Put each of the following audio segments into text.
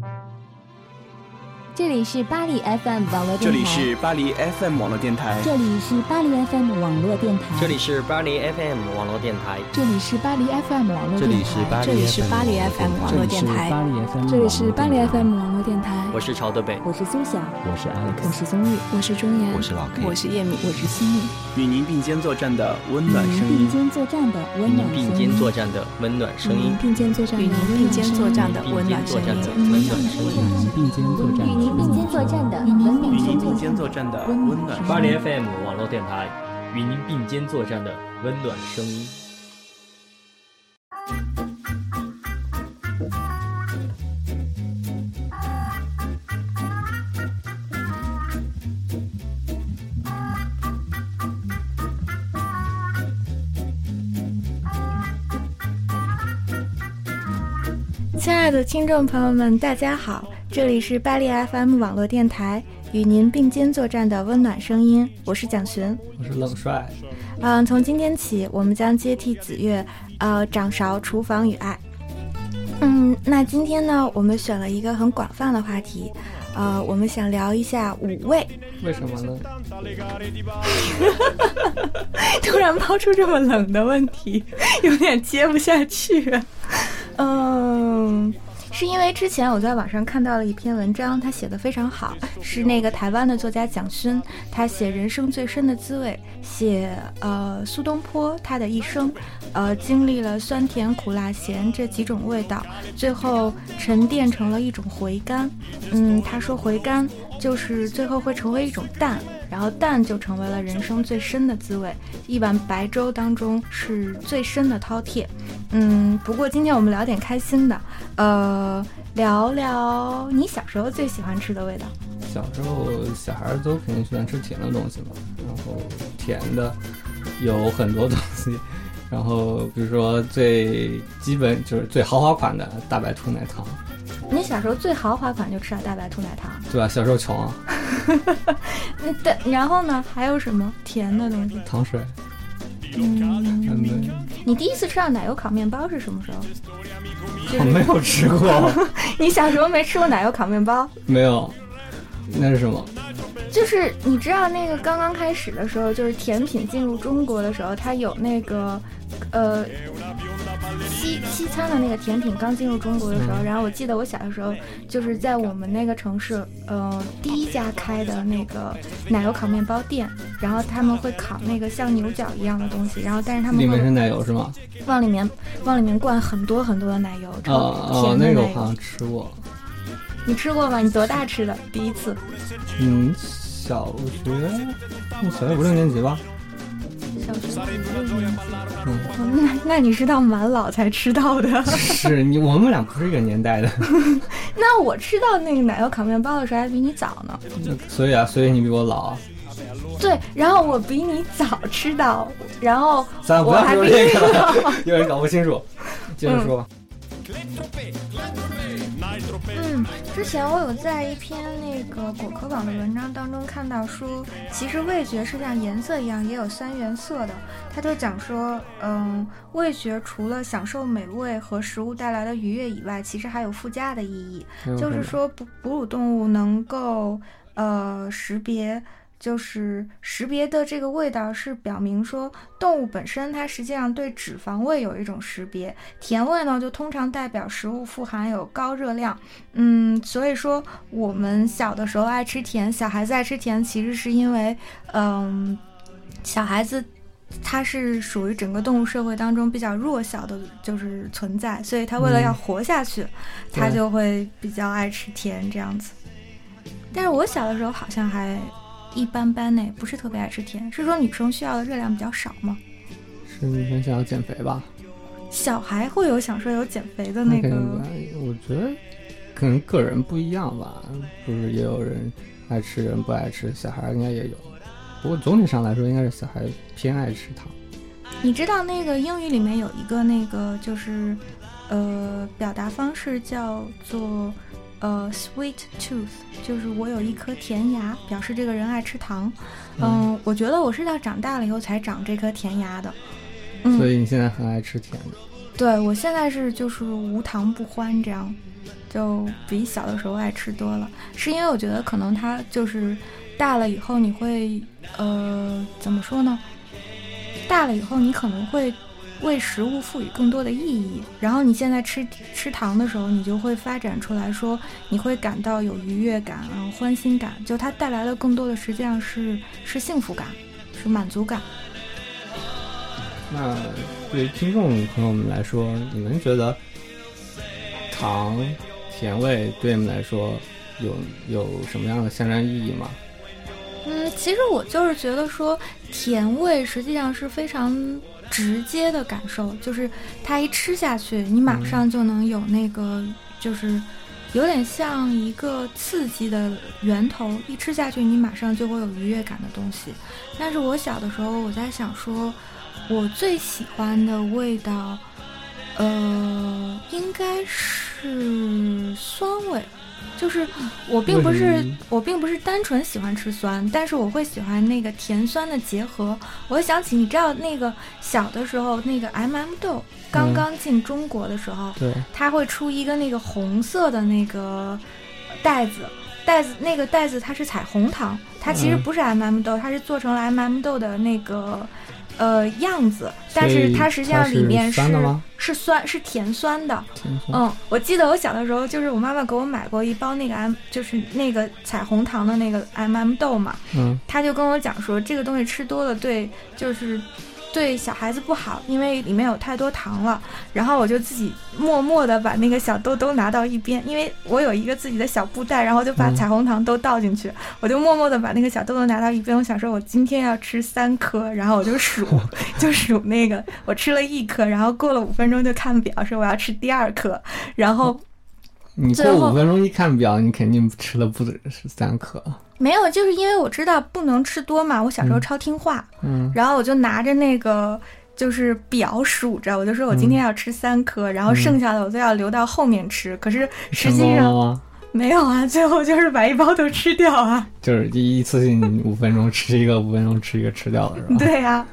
thank you 这里是巴黎 FM 网络电台。这里是巴黎 FM 网络电台。这里是巴黎 FM 网络电台。这里是巴黎 FM 网络电台。这里是巴黎 FM 网络电台。这里是巴黎 FM 网络电台。这里是巴黎 FM 网络电台。我是朝德北，我是苏晓，我是 Alex，我是宗玉，我是钟岩，我是老 K，我是叶敏，我是心密。与您并肩作战的温暖声音。并肩作战的温暖并肩作战的温暖声音。并肩作战的温暖声音。并肩作战的温暖声音。并肩作战。与您并肩作战。与您并肩作战的温暖，巴黎 FM 网络电台，与您并肩作战的温暖声音。亲爱的听众朋友们，大家好。这里是巴黎 FM 网络电台，与您并肩作战的温暖声音。我是蒋寻，我是冷帅。嗯，从今天起，我们将接替子月，呃，掌勺厨房与爱。嗯，那今天呢，我们选了一个很广泛的话题，呃，我们想聊一下五味。为什么呢？突然抛出这么冷的问题，有点接不下去。嗯。是因为之前我在网上看到了一篇文章，他写的非常好，是那个台湾的作家蒋勋，他写人生最深的滋味，写呃苏东坡他的一生，呃经历了酸甜苦辣咸这几种味道，最后沉淀成了一种回甘。嗯，他说回甘就是最后会成为一种淡。然后淡就成为了人生最深的滋味，一碗白粥当中是最深的饕餮。嗯，不过今天我们聊点开心的，呃，聊聊你小时候最喜欢吃的味道。小时候小孩都肯定喜欢吃甜的东西嘛，然后甜的有很多东西，然后比如说最基本就是最豪华款的大白兔奶糖。你小时候最豪华款就吃了大白兔奶糖，对吧？小时候穷啊。嗯，对，然后呢？还有什么甜的东西？糖水。嗯，你第一次吃到奶油烤面包是什么时候？我没有吃过。你小时候没吃过奶油烤面包？没有。那是什么？就是你知道那个刚刚开始的时候，就是甜品进入中国的时候，它有那个，呃。西西餐的那个甜品刚进入中国的时候，然后我记得我小的时候就是在我们那个城市，呃，第一家开的那个奶油烤面包店，然后他们会烤那个像牛角一样的东西，然后但是他们里面是奶油是吗？往里面往里面灌很多很多的奶油，哦哦，那个我好像吃过。你吃过吗？你多大吃的？第一次？嗯，小学，小学五六年级吧。小学五六年级，嗯，那那你是到蛮老才吃到的？是你，我们俩不是一个年代的。那我吃到那个奶油烤面包的时候还比你早呢。所以啊，所以你比我老。对，然后我比你早吃到，然后我还比你老。有人搞不清楚，接着说。嗯，之前我有在一篇那个果壳网的文章当中看到说，其实味觉是像颜色一样也有三原色的。他就讲说，嗯，味觉除了享受美味和食物带来的愉悦以外，其实还有附加的意义，就是说哺哺乳动物能够呃识别。就是识别的这个味道是表明说动物本身它实际上对脂肪味有一种识别，甜味呢就通常代表食物富含有高热量，嗯，所以说我们小的时候爱吃甜，小孩子爱吃甜，其实是因为，嗯，小孩子他是属于整个动物社会当中比较弱小的，就是存在，所以他为了要活下去，他就会比较爱吃甜这样子。但是我小的时候好像还。一般般呢，不是特别爱吃甜。是说女生需要的热量比较少吗？是女生想要减肥吧？小孩会有想说有减肥的那个？我觉得可能个人不一样吧。不是也有人爱吃，人不爱吃。小孩应该也有，不过总体上来说，应该是小孩偏爱吃糖。你知道那个英语里面有一个那个就是呃表达方式叫做。呃，sweet tooth 就是我有一颗甜牙，表示这个人爱吃糖。嗯，我觉得我是到长大了以后才长这颗甜牙的。所以你现在很爱吃甜的？对，我现在是就是无糖不欢这样。就比小的时候爱吃多了。是因为我觉得可能它就是大了以后你会呃怎么说呢？大了以后你可能会为食物赋予更多的意义，然后你现在吃吃糖的时候，你就会发展出来说你会感到有愉悦感，然后欢欣感，就它带来的更多的实际上是是幸福感，是满足感。那对于听众朋友们来说，你们觉得糖甜味对你们来说有有什么样的象征意义吗？嗯，其实我就是觉得说，甜味实际上是非常直接的感受，就是它一吃下去，你马上就能有那个，就是有点像一个刺激的源头，一吃下去，你马上就会有愉悦感的东西。但是我小的时候，我在想说。我最喜欢的味道，呃，应该是酸味。就是我并不是我并不是单纯喜欢吃酸，但是我会喜欢那个甜酸的结合。我会想起，你知道那个小的时候，那个 M M 豆刚刚进中国的时候，对，它会出一个那个红色的那个袋子，袋子那个袋子它是彩虹糖，它其实不是 M M 豆，它是做成了 M M 豆的那个。呃，样子，但是它实际上里面是是酸，是甜酸的。嗯，我记得我小的时候，就是我妈妈给我买过一包那个 M，就是那个彩虹糖的那个 M M 豆嘛。嗯，他就跟我讲说，这个东西吃多了对，就是。对小孩子不好，因为里面有太多糖了。然后我就自己默默的把那个小豆都拿到一边，因为我有一个自己的小布袋，然后就把彩虹糖都倒进去。我就默默的把那个小豆豆拿到一边。我想说，我今天要吃三颗，然后我就数，就数那个，我吃了一颗，然后过了五分钟就看表，说我要吃第二颗，然后。你过五分钟一看表，你肯定吃了不止是三颗。没有，就是因为我知道不能吃多嘛。我小时候超听话，嗯，然后我就拿着那个就是表数着，我就说我今天要吃三颗，然后剩下的我都要留到后面吃。可是实际上没有啊，最后就是把一包都吃掉啊。就是一次性五分钟吃一个，五分钟吃一个吃掉了是吧？对呀。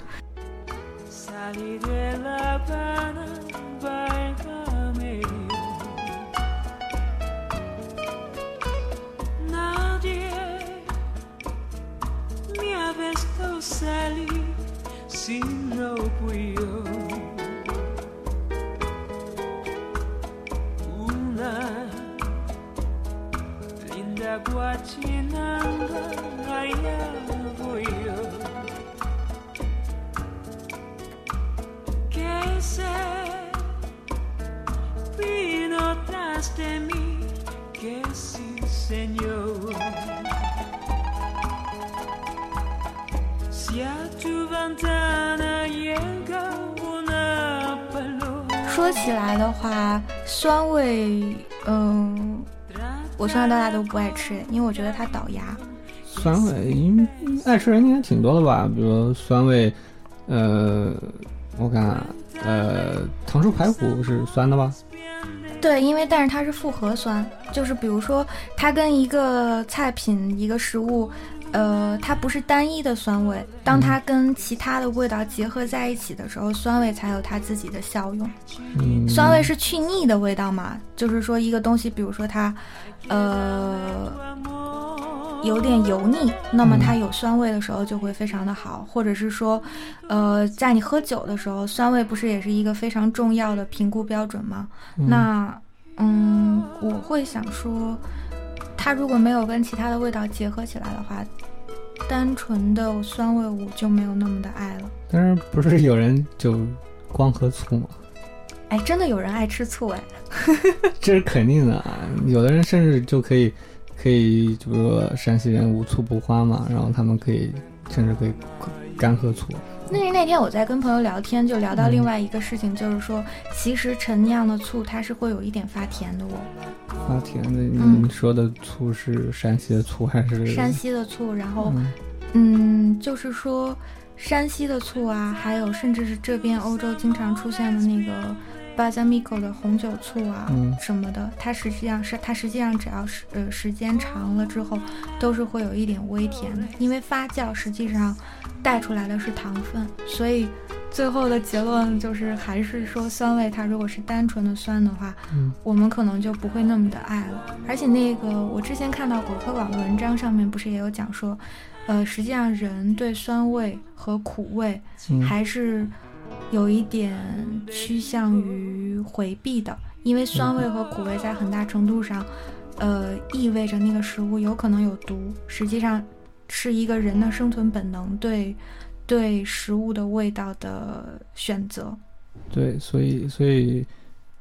Oh Sally, no orgullo. Una linda guachina. 起来的话，酸味，嗯，我从小到大都不爱吃，因为我觉得它倒牙。酸味，爱吃人应该挺多的吧？比如酸味，呃，我看，呃，糖醋排骨是酸的吧？对，因为但是它是复合酸，就是比如说它跟一个菜品、一个食物。呃，它不是单一的酸味，当它跟其他的味道结合在一起的时候，酸味才有它自己的效用。酸味是去腻的味道嘛？就是说一个东西，比如说它，呃，有点油腻，那么它有酸味的时候就会非常的好。或者是说，呃，在你喝酒的时候，酸味不是也是一个非常重要的评估标准吗？那，嗯，我会想说。它如果没有跟其他的味道结合起来的话，单纯的酸味我就没有那么的爱了。但是不是有人就光喝醋吗？哎，真的有人爱吃醋哎，这是肯定的啊！有的人甚至就可以，可以，就比如说山西人无醋不欢嘛，然后他们可以甚至可以干喝醋。那那天我在跟朋友聊天，就聊到另外一个事情，就是说，其实陈酿的醋它是会有一点发甜的哦。发甜的，你说的醋是山西的醋还是？山西的醋，然后，嗯，就是说，山西的醋啊，还有甚至是这边欧洲经常出现的那个巴萨米口的红酒醋啊嗯。什么的，它实际上是它实际上只要是呃时间长了之后，都是会有一点微甜的，因为发酵实际上带出来的是糖分，所以最后的结论就是还是说酸味它如果是单纯的酸的话，嗯。我们可能就不会那么的爱了。而且那个我之前看到果壳网的文章上面不是也有讲说，呃，实际上人对酸味和苦味嗯。还是有一点趋向于回避的，因为酸味和苦味在很大程度上，呃，意味着那个食物有可能有毒，实际上是一个人的生存本能对对食物的味道的选择。对，所以所以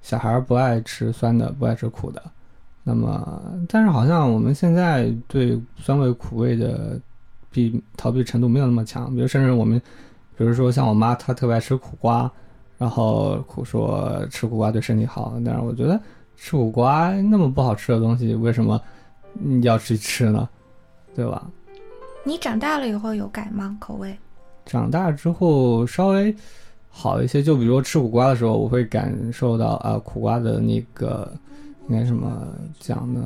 小孩不爱吃酸的，不爱吃苦的。那么，但是好像我们现在对酸味苦味的避逃避程度没有那么强。比如，甚至我们，比如说像我妈，她特别爱吃苦瓜，然后苦说吃苦瓜对身体好。但是我觉得吃苦瓜那么不好吃的东西，为什么你要去吃呢？对吧？你长大了以后有改吗？口味？长大之后稍微好一些，就比如说吃苦瓜的时候，我会感受到啊、苦瓜的那个应该什么讲呢？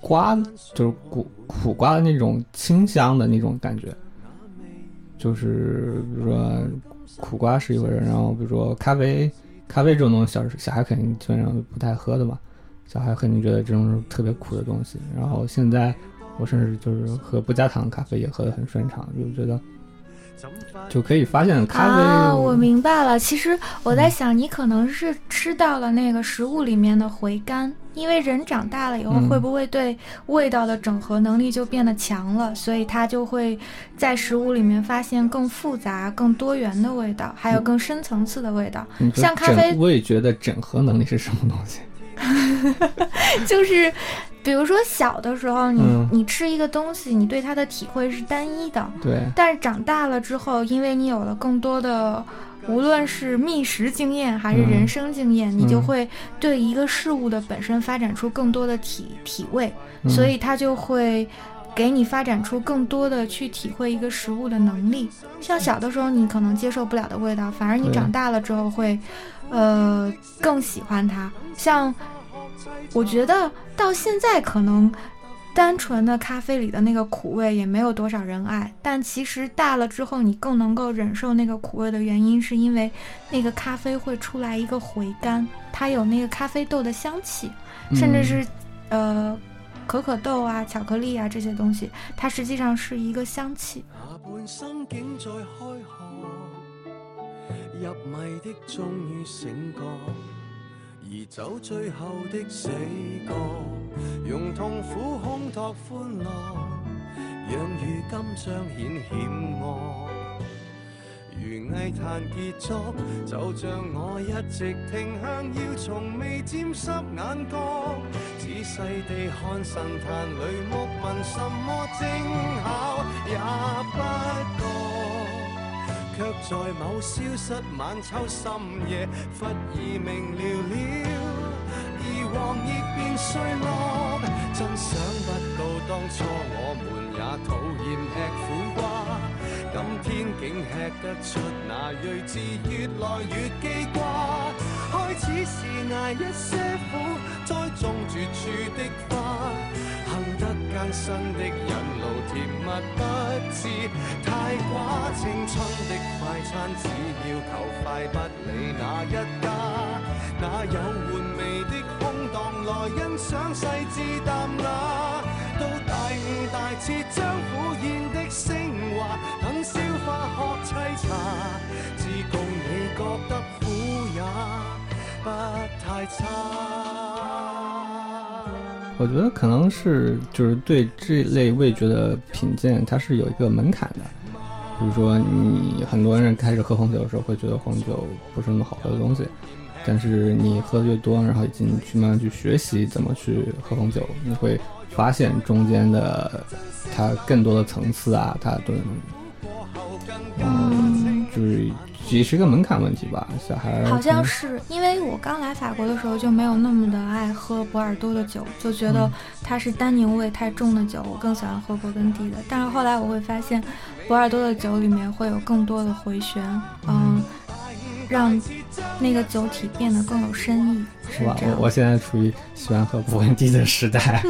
瓜就是苦苦瓜的那种清香的那种感觉，就是比如说苦瓜是一回事，然后比如说咖啡，咖啡这种东西小小孩肯定基本上不太喝的嘛，小孩肯定觉得这种是特别苦的东西。然后现在我甚至就是喝不加糖的咖啡也喝得很顺畅，就觉得就可以发现咖啡。啊，我明白了。其实我在想，你可能是吃到了那个食物里面的回甘，因为人长大了以后，嗯会不会对味道的整合能力就变得强了？所以他就会在食物里面发现更复杂、更多元的味道，还有更深层次的味道。像咖啡整我也觉得整合能力是什么东西？就是，比如说小的时候，你、嗯。你吃一个东西，你对它的体会是单一的，对，但是长大了之后，因为你有了更多的，无论是觅食经验还是人生经验，你就嗯会对一个事物的本身发展出更多的体体味，嗯。所以它就会给你发展出更多的去体会一个食物的能力。像小的时候你可能接受不了的味道，反而你长大了之后会，呃，更喜欢它。像我觉得到现在可能。单纯的咖啡里的那个苦味也没有多少人爱，但其实大了之后，你更能够忍受那个苦味的原因，是因为那个咖啡会出来一个回甘，它有那个咖啡豆的香气，甚至是呃可可豆啊、巧克力啊这些东西，它实际上是一个香气。下半生竟在開學，入迷的終於醒覺，而走最後的死角，用痛苦烘托歡樂，讓如今彰顯險惡。如藝壇傑作，就像我一直停向，要從未沾濕眼角，仔細地看神壇裏木问，什麼精巧也不覺，卻在某消失晚秋深夜，忽已明了了。而黃葉變碎落，真想不到当初我们也讨厌吃苦瓜，今天竟吃得出那睿智，越来越记挂。开始是挨一些苦，栽种绝处的花，行得艰辛的引路，甜蜜不知太寡。青春的快餐只要求快，不理哪一家。來欣賞細緻淡雅？到大悟大徹將苦宴的升華，等消化喝沏茶，自共你覺得苦也不太差。我覺得可能是就是對這類味覺的品鑑，它是有一個門檻的。比如說，你很多人開始喝紅酒的時候，會覺得紅酒不是那麼好喝的東西。但是你喝的越多，然后已经去慢慢去学习怎么去喝红酒，你会发现中间的它更多的层次啊，它都嗯，就是也是一個門檻問題吧。小孩好像是因为我刚来法国的时候就没有那么的爱喝波尔多的酒，就觉得它是单宁味太重的酒，我更喜欢喝勃艮第的。但是后来我会发现，波尔多的酒里面会有更多的回旋，嗯。让那个酒体变得更有深意。是哇，这样我我现在处于喜欢喝勃艮第的时代。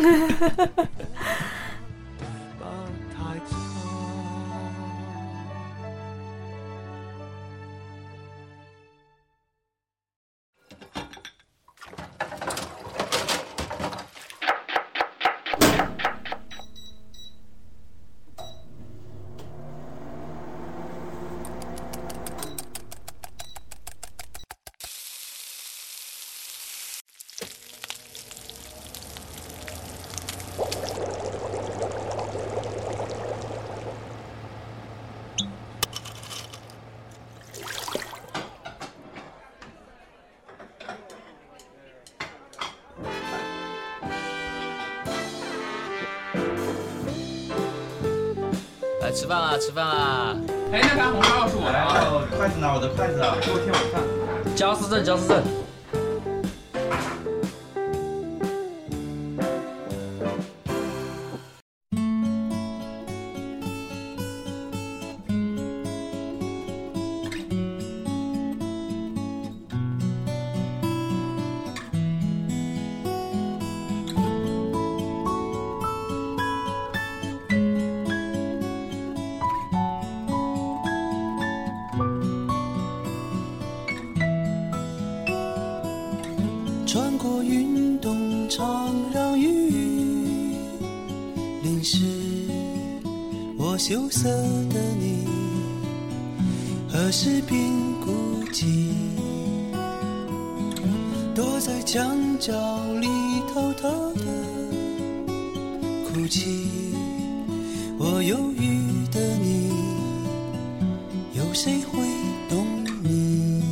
饭啦，吃饭啦！哎，那盘红烧是我来了。筷子呢？我的筷子啊，给我添碗饭。焦思正，焦思正。谁会懂你？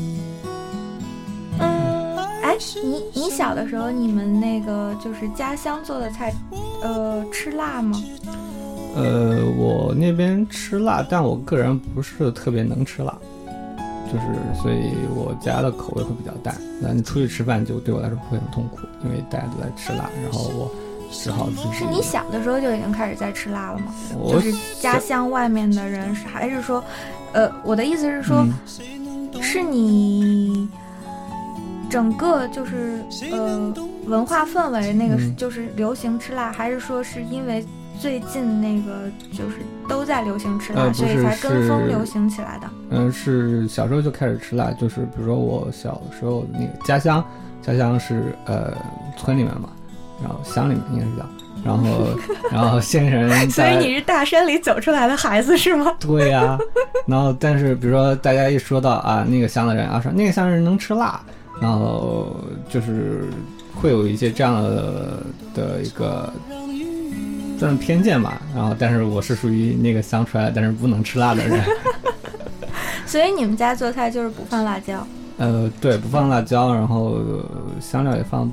哎，你你小的时候，你们那个就是家乡做的菜，呃，吃辣吗？呃，我那边吃辣，但我个人不是特别能吃辣，就是所以我家的口味会比较淡。那你出去吃饭就对我来说不会很痛苦，因为大家都在吃辣，然后我只好自己。是你小的时候就已经开始在吃辣了吗？就是家乡外面的人，还是说，呃，我的意思是说，嗯。是你整个就是呃文化氛围那个是嗯就是流行吃辣，还是说是因为最近那个就是都在流行吃辣，呃所以才跟风流行起来的？嗯，是小时候就开始吃辣，就是比如说我小时候那个家乡，家乡是呃村里面嘛，然后乡里面应该是叫，然后 然后县人所以你是大山里走出来的孩子是吗？对呀、然后但是比如说大家一说到啊那个乡的人啊说那个乡人能吃辣，然后就是会有一些这样的的一个算是偏见吧，然后但是我是属于那个乡出来，但是不能吃辣的人。所以你们家做菜就是不放辣椒？呃，对，不放辣椒，然后、呃香料也放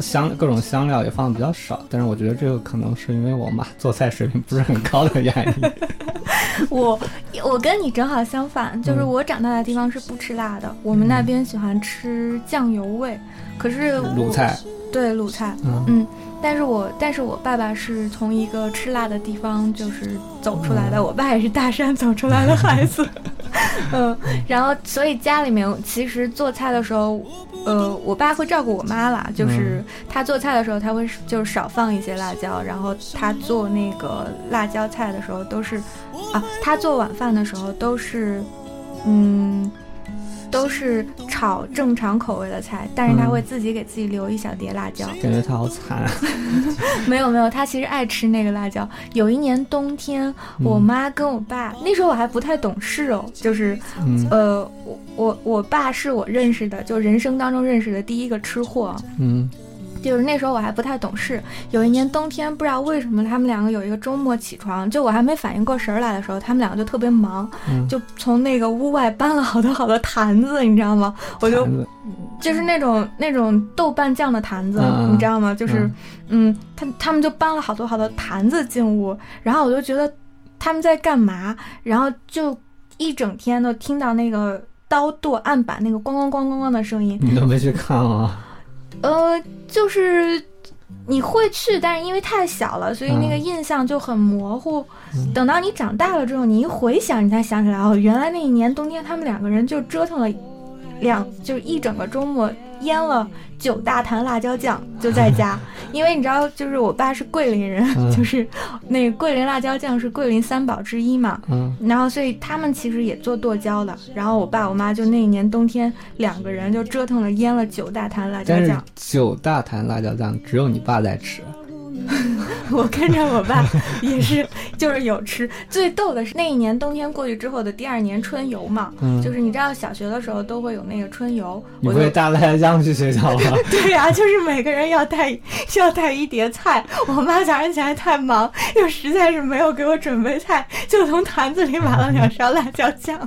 香各种香料也放的比较少，但是我觉得这个可能是因为我妈做菜水平不是很高的原因。我我跟你正好相反，就是嗯。我长大的地方是不吃辣的，我们那边喜欢吃酱油味，可是我鲁菜，对鲁菜，嗯。嗯，但是我但是我爸爸是从一个吃辣的地方就是走出来的，嗯我爸也是大山走出来的孩子，嗯，然后所以家里面其实做菜的时候，呃，我爸会照顾我妈啦，就是他做菜的时候他会就是少放一些辣椒，然后他做那个辣椒菜的时候都是，啊，他做晚饭的时候都是，嗯。都是炒正常口味的菜，但是他嗯会自己给自己留一小碟辣椒。感觉他好惨啊。没有没有，他其实爱吃那个辣椒。有一年冬天，我嗯妈跟我爸，那时候我还不太懂事哦，就是嗯呃，我我我爸是我认识的，就人生当中认识的第一个吃货。嗯就是那时候我还不太懂事，有一年冬天，不知道为什么他们两个有一个周末起床，就我还没反应过神儿来的时候，他们两个就特别忙，嗯，就从那个屋外搬了好多好多坛子，你知道吗？我就就是那种那种豆瓣酱的坛子，嗯你知道吗？就是嗯，嗯，他他们就搬了好多好多坛子进屋，然后我就觉得他们在干嘛，然后就一整天都听到那个刀剁案板那个咣咣咣咣咣的声音，你都没去看啊？呃，就是你会去，但是因为太小了，所以那个嗯印象就很模糊。嗯等到你长大了之后，你一回想，你才想起来，哦，原来那一年冬天他们两个人就折腾了两就是一整个周末腌了九大坛辣椒酱，就在家。因为你知道，就是我爸是桂林人，嗯 就是那个桂林辣椒酱是桂林三宝之一嘛。嗯，然后，所以他们其实也做剁椒的。然后我爸我妈就那一年冬天两个人就折腾了腌了九大坛辣椒酱。九大坛辣椒酱只有你爸在吃，我跟着我爸也是，就是有吃。最逗的是那一年冬天过去之后的第二年春游嘛，嗯就是你知道小学的时候都会有那个春游，你会带辣椒酱去学校吗？对呀、就是每个人要带要带一碟菜。我妈早上起来太忙，又实在是没有给我准备菜，就从坛子里买了两勺辣椒酱，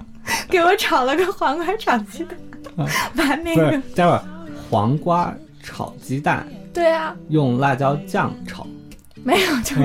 给我炒了个黄瓜炒鸡蛋，把那个待会儿黄瓜炒鸡蛋对啊，用辣椒酱炒，没有 就是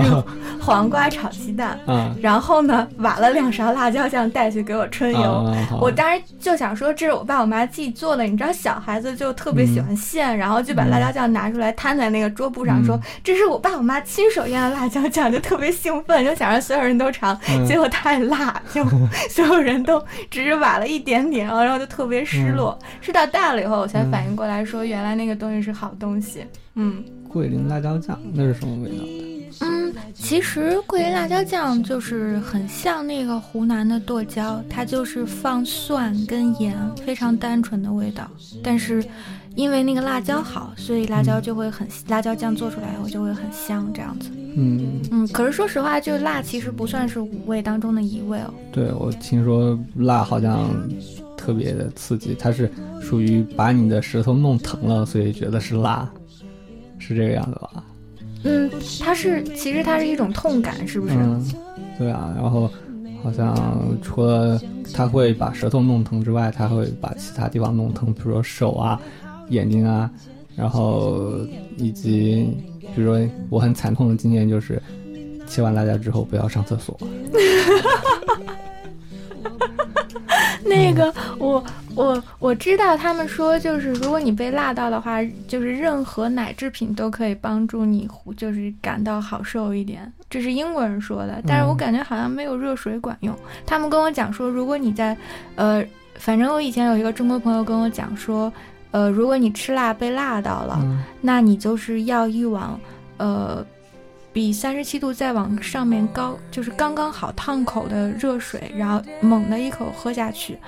黄瓜炒鸡蛋。嗯，然后呢，挖了两勺辣椒酱带去给我春游。啊我当时就想说，这是我爸我妈自己做的。你知道，小孩子就特别喜欢现，然后就把辣椒酱拿出来摊在那个桌布上，说、嗯这是我爸我妈亲手腌的辣椒酱，就特别兴奋，就想让所有人都尝。嗯结果太辣，就 所有人都只是挖了一点点，然后然后就特别失落。嗯是到大了以后，我才反应过来说，原来那个东西是好东西。嗯。桂林辣椒酱那是什么味道的？嗯，其实桂林辣椒酱就是很像那个湖南的剁椒，它就是放蒜跟盐，非常单纯的味道。但是因为那个辣椒好，所以辣椒就会很辣椒酱做出来以后就会很香这样子。嗯，嗯，可是说实话，就辣其实不算是五味当中的一味哦。对我听说辣好像特别的刺激，它是属于把你的舌头弄疼了，所以觉得是辣，是这个样子吧？嗯，它是其实它是一种痛感，是不是？嗯，对啊，然后好像除了它会把舌头弄疼之外，它会把其他地方弄疼，比如说手啊、眼睛啊，然后以及比如说我很惨痛的经验就是切完辣椒之后不要上厕所。那个，我我我知道他们说，就是如果你被辣到的话，就是任何奶制品都可以帮助你，就是感到好受一点。这是英国人说的，但是我感觉好像没有热水管用。他们跟我讲说，如果你在，呃，反正我以前有一个中国朋友跟我讲说，呃，如果你吃辣被辣到了，嗯那你就是要一碗，呃。比三十七度再往上面高，就是刚刚好烫口的热水，然后猛地一口喝下去，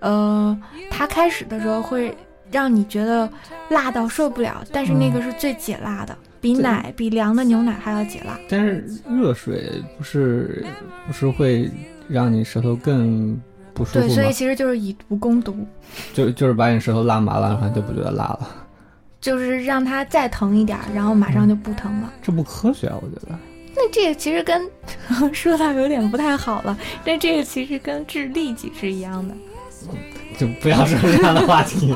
呃，它开始的时候会让你觉得辣到受不了，但是那个是最解辣的，比奶比凉的牛奶还要解辣。但是热水不是不是会让你舌头更不舒服对，所以其实就是以毒攻毒，就就是把你舌头辣麻了，然后就不觉得辣了，就是让它再疼一点儿，然后马上就不疼了。这不科学啊，我觉得。那这个其实跟 说到有点不太好了，但这个其实跟治痢疾是一样的。就不要说这样的话题。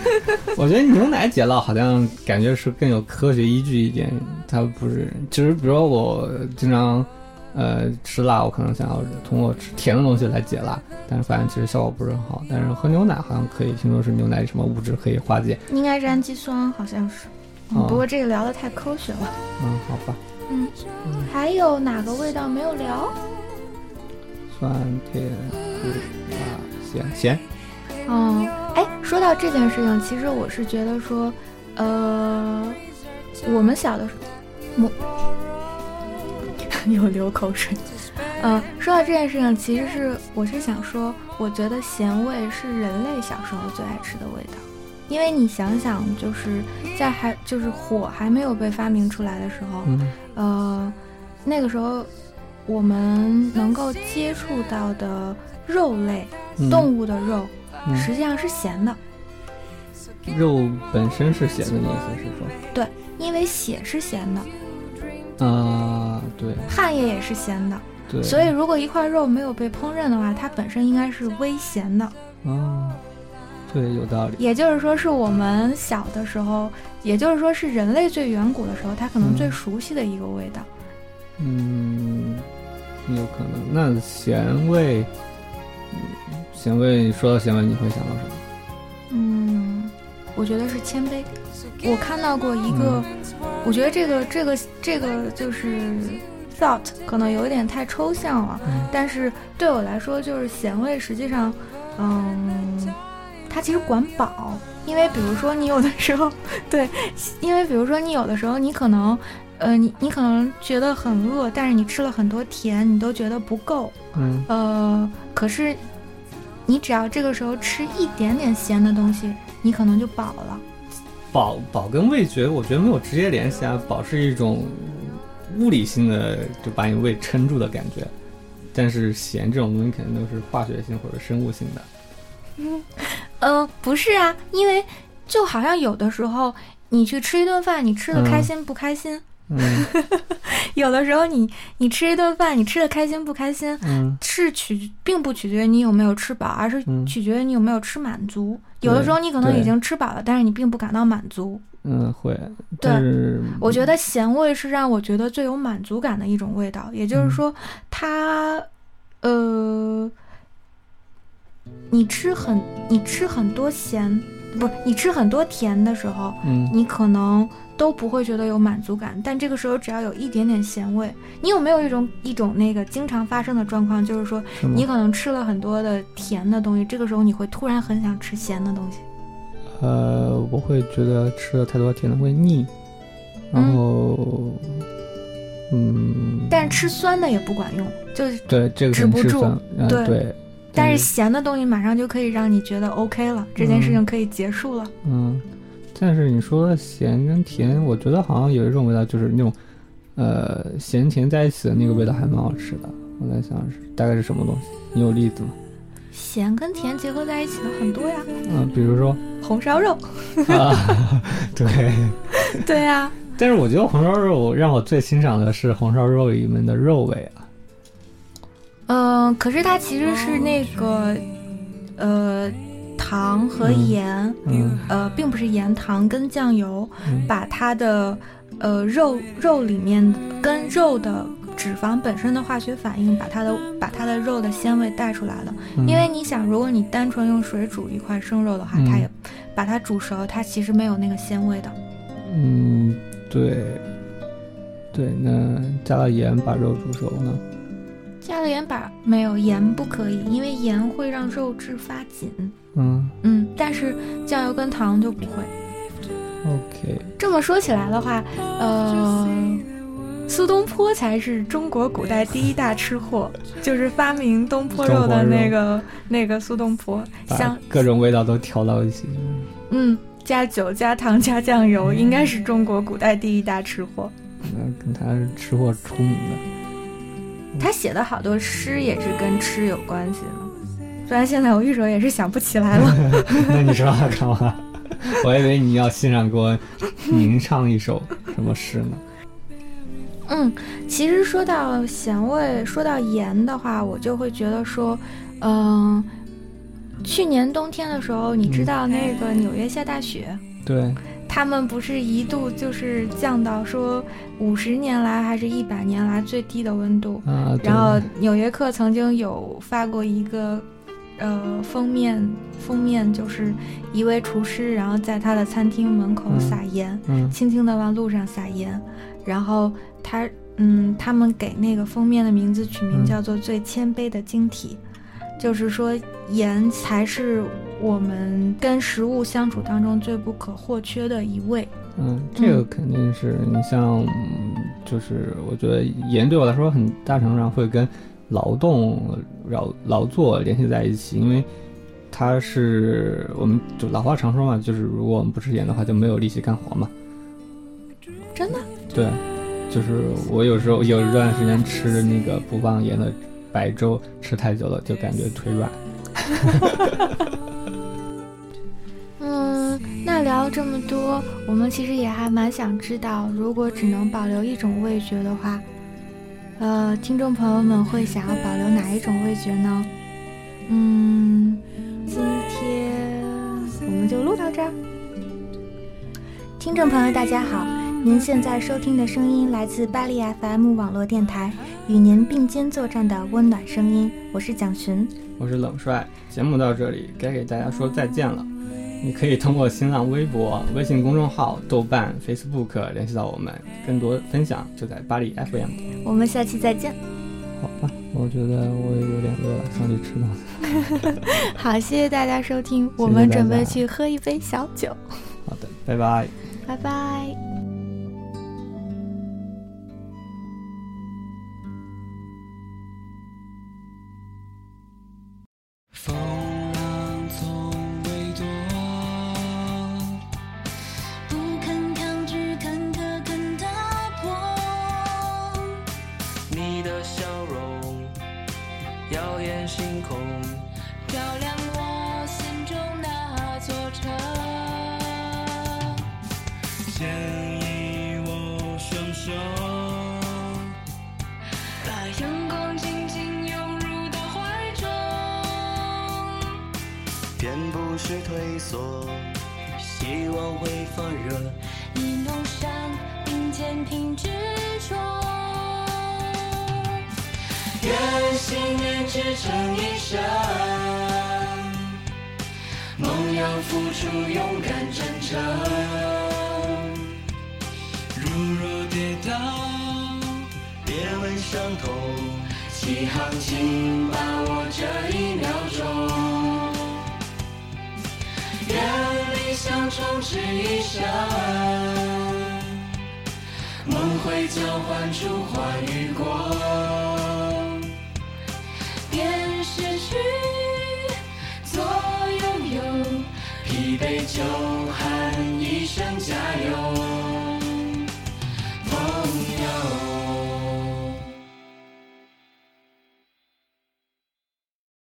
我觉得牛奶解辣好像感觉是更有科学依据一点，它不是，就是比如说我经常呃吃辣，我可能想要通过吃甜的东西来解辣，但是发现其实效果不是很好。但是喝牛奶好像可以，听说是牛奶里什么物质可以化解。应该是氨基酸，好像是。嗯哦不过这个聊的太科学了。嗯，好吧，嗯，还有哪个味道没有聊？酸甜苦辣咸咸。嗯，哎，说到这件事情，其实我是觉得说，呃，我们小的时候，我又流口水。呃，说到这件事情，其实是我是想说，我觉得咸味是人类小时候最爱吃的味道，因为你想想，就是在还就是火还没有被发明出来的时候，嗯呃，那个时候我们能够接触到的肉类、嗯动物的肉，嗯实际上是咸的，肉本身是咸的意思是说对，因为血是咸的，啊，对汗液也是咸的，对，所以如果一块肉没有被烹饪的话，它本身应该是微咸的。哦，对，有道理。也就是说，是我们小的时候，也就是说是人类最远古的时候，它可能最嗯熟悉的一个味道。嗯，有可能。那咸味，嗯咸味说到咸味，你会想到什么？嗯，我觉得是谦卑。我看到过一个，我觉得这个这个这个就是 thought 可能有一点太抽象了，嗯。但是对我来说，就是咸味实际上，嗯，它其实管饱，因为比如说你有的时候，对，因为比如说你有的时候你可能，呃，你你可能觉得很饿，但是你吃了很多甜，你都觉得不够，嗯。呃，可是你只要这个时候吃一点点咸的东西，你可能就饱了。饱饱跟味觉，我觉得没有直接联系啊。饱是一种物理性的，就把你胃撑住的感觉，但是咸这种东西肯定都是化学性或者生物性的。嗯，呃，不是啊，因为就好像有的时候你去吃一顿饭，你吃的开心不开心？嗯有的时候你你吃一顿饭，你吃的开心不开心，嗯是取并不取决于你有没有吃饱，而是嗯取决于你有没有吃满足。有的时候你可能已经吃饱了，但是你并不感到满足。嗯，会。对我觉得咸味是让我觉得最有满足感的一种味道，也嗯就是说，它，呃，你吃很你吃很多咸，不是你吃很多甜的时候，嗯。你可能都不会觉得有满足感，但这个时候只要有一点点咸味，你有没有一种一种那个经常发生的状况，就是说你可能吃了很多的甜的东西，这个时候你会突然很想吃咸的东西。呃，我会觉得吃了太多甜的会腻，然后嗯，但是吃酸的也不管用，就是对这个止不住。对，但是咸的东西马上就可以让你觉得 OK 了，这件事情可以结束了。嗯，但是你说咸跟甜，我觉得好像有一种味道，就是那种呃咸甜在一起的那个味道还蛮好吃的。我在想是大概是什么东西？你有例子吗？咸跟甜结合在一起的很多呀，嗯、比如说红烧肉，啊，对。对呀、但是我觉得红烧肉让我最欣赏的是红烧肉里面的肉味啊。嗯、可是它其实是那个，呃，糖和盐，嗯呃，并不是盐、糖跟酱油，嗯把它的呃肉肉里面跟肉的脂肪本身的化学反应，把它的把它的肉的鲜味带出来了。嗯因为你想，如果你单纯用水煮一块生肉的话，嗯它也把它煮熟，它其实没有那个鲜味的。嗯，对，对，那加了盐把肉煮熟呢？加了盐把没有盐不可以，因为盐会让肉质发紧。嗯嗯，但是酱油跟糖就不会。，OK，这么说起来的话，呃，苏东坡才是中国古代第一大吃货，就是发明东坡肉的那个那个苏东坡。把像各种味道都调到一起。嗯，加酒、加糖、加酱油，应该是中国古代第一大吃货。那跟他是吃货出名的。他写的好多诗也是跟吃有关系的，虽然现在我一首也是想不起来了。那你说他干嘛？我还以为你要欣赏给我吟唱一首什么诗呢？嗯，其实说到咸味，说到盐的话，我就会觉得说，嗯、去年冬天的时候，你知道那个纽约下大雪，对，他们不是一度就是降到说五十年来还是一百年来最低的温度，啊，然后《纽约客》曾经有发过一个，呃，封面，封面就是一位厨师，然后在他的餐厅门口嗯。撒盐，嗯。轻轻的往路上撒盐，然后他，嗯，他们给那个封面的名字取名嗯。叫做“最谦卑的晶体”，就是说盐才是我们跟食物相处当中最不可或缺的一味。嗯，这个肯定是你像，嗯就是我觉得盐对我来说很大程度上会跟劳动、劳劳作联系在一起，因为它是我们就老话常说嘛，就是如果我们不吃盐的话，就没有力气干活嘛。真的？对，就是我有时候有一段时间吃那个不放盐的白粥，吃太久了就感觉腿软。嗯，那聊这么多，我们其实也还蛮想知道，如果只能保留一种味觉的话，呃，听众朋友们会想要保留哪一种味觉呢？嗯，今天我们就录到这儿。听众朋友，大家好，您现在收听的声音来自巴黎 FM 网络电台，与您并肩作战的温暖声音，我是蒋寻。我是冷帅，节目到这里该给大家说再见了。你可以通过新浪微博、微信公众号、豆瓣、Facebook 联系到我们，更多分享就在巴黎 FM。我们下期再见。好吧，我觉得我也有点饿了，上去吃东西。好，谢谢大家收听，我们准备去喝一杯小酒，好的，拜拜。拜拜。便不是退缩，希望会发热。一路上并肩挺执着，愿信念支撑一生，梦要付出勇敢真诚。如若跌倒，别问伤痛，起航请把握这一秒钟。愿理想充斥一生，梦会交换出花与光。变失去，做拥有。疲惫就喊一声加油。